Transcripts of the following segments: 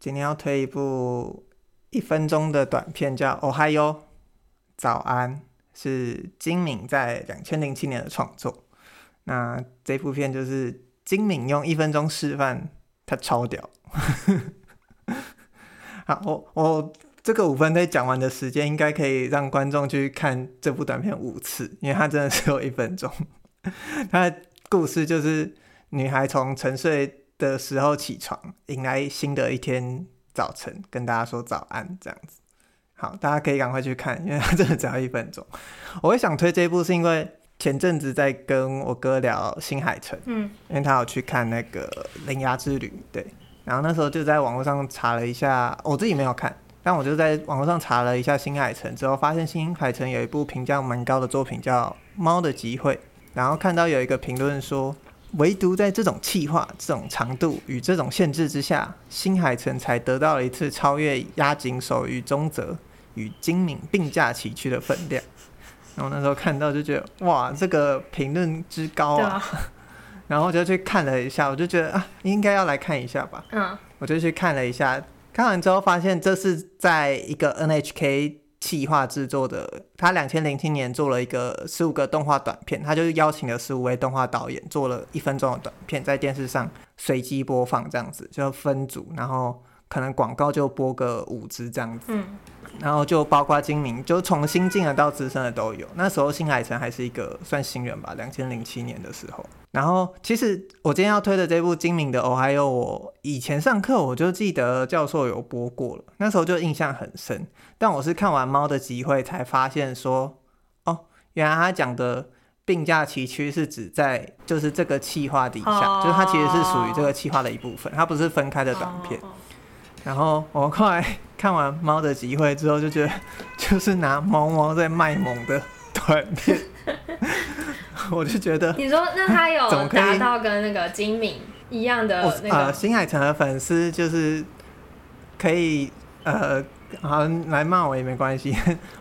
今天要推一部一分钟的短片，叫《Ohayo》，早安，是金敏在两千零七年的创作。那这部片就是金敏用一分钟示范，他超屌。好，我我这个五分钟讲完的时间，应该可以让观众去看这部短片五次，因为它真的只有一分钟。它的故事就是女孩从沉睡的时候起床，迎来新的一天早晨，跟大家说早安，这样子。好，大家可以赶快去看，因为它真的只要一分钟。我会想推这一部，是因为前阵子在跟我哥聊新海诚，嗯，因为他有去看那个《铃芽之旅》，对。然后那时候就在网络上查了一下，我自己没有看，但我就在网络上查了一下新海诚之后，发现新海诚有一部评价蛮高的作品叫《猫的集会》，然后看到有一个评论说，唯独在这种气化、这种长度与这种限制之下，新海诚才得到了一次超越押井守与中泽与金敏并驾齐驱的分量。然后那时候看到就觉得，哇，这个评论之高啊！然后我就去看了一下，我就觉得啊，应该要来看一下吧。嗯，我就去看了一下，看完之后发现这是在一个 NHK 企划制作的。他两千零七年做了一个十五个动画短片，他就是邀请了十五位动画导演做了一分钟的短片，在电视上随机播放这样子，就分组，然后可能广告就播个五支这样子。嗯。然后就包括精明，就从新进的到资深的都有。那时候新海诚还是一个算新人吧，两千零七年的时候。然后其实我今天要推的这部精明的《Ohayo》，我以前上课我就记得教授有播过了，那时候就印象很深。但我是看完《猫的集会》才发现说，哦，原来他讲的并驾齐驱是指在就是这个企划底下，就是它其实是属于这个企划的一部分，它不是分开的短片。然后我后来看完《猫的集会》之后，就觉得 就是拿猫猫在卖萌的短片，我就觉得你说那他有 达到跟那个金敏一样的那个？呃新海诚的粉丝就是可以呃好来骂我也没关系，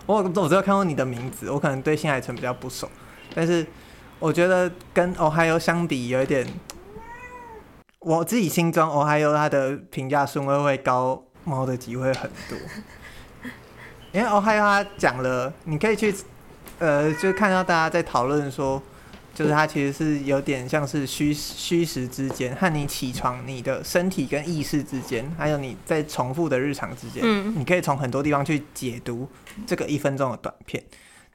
我我只有看过你的名字，我可能对新海诚比较不熟，但是我觉得跟 Ohayo 相比有一点。我自己心中，我还有他的评价顺位会高，猫的机会很多，因为我还有他讲了，你可以去，呃，就看到大家在讨论说，就是他其实是有点像是虚虚实之间，和你起床、你的身体跟意识之间，还有你在重复的日常之间，你可以从很多地方去解读这个一分钟的短片。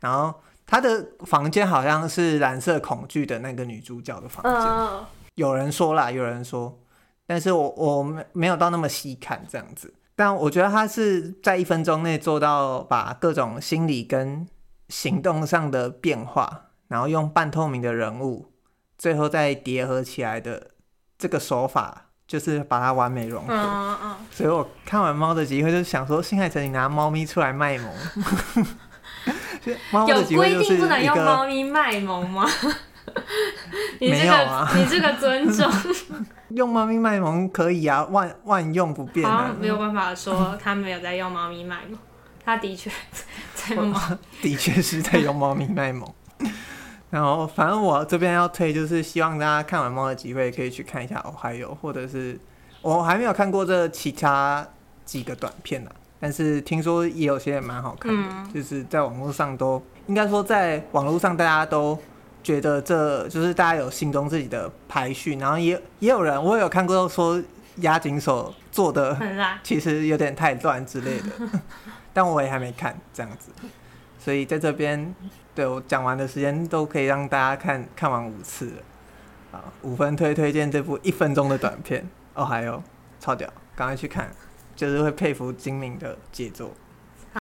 然后他的房间好像是蓝色恐惧的那个女主角的房间。有人说啦，有人说，但是我我没没有到那么细看这样子，但我觉得他是在一分钟内做到把各种心理跟行动上的变化，然后用半透明的人物，最后再叠合起来的这个手法，就是把它完美融合。嗯嗯。所以我看完猫的集会，就想说，新海诚你拿猫咪出来卖萌 猫的集会就是有规定不能用猫咪卖萌吗？你这个、没有啊，你这个尊重。用猫咪卖萌可以啊，万万用不变啊，没有办法说他没有在用猫咪卖萌，他的确在用猫，的确是在用猫咪卖萌。然后反正我这边要推，就是希望大家看完猫的机会可以去看一下哦，还有或者是我还没有看过这其他几个短片呢，但是听说也有些蛮好看的，嗯、就是在网络上都应该说在网络上大家都。觉得这就是大家有心中自己的排序，然后也也有人我有看过说押井守做的其实有点太乱之类的，但我也还没看这样子，所以在这边对我讲完的时间都可以让大家看看完五次了，啊，五分推推荐这部一分钟的短片。哦，还有超屌，赶快去看，就是会佩服精明的杰作。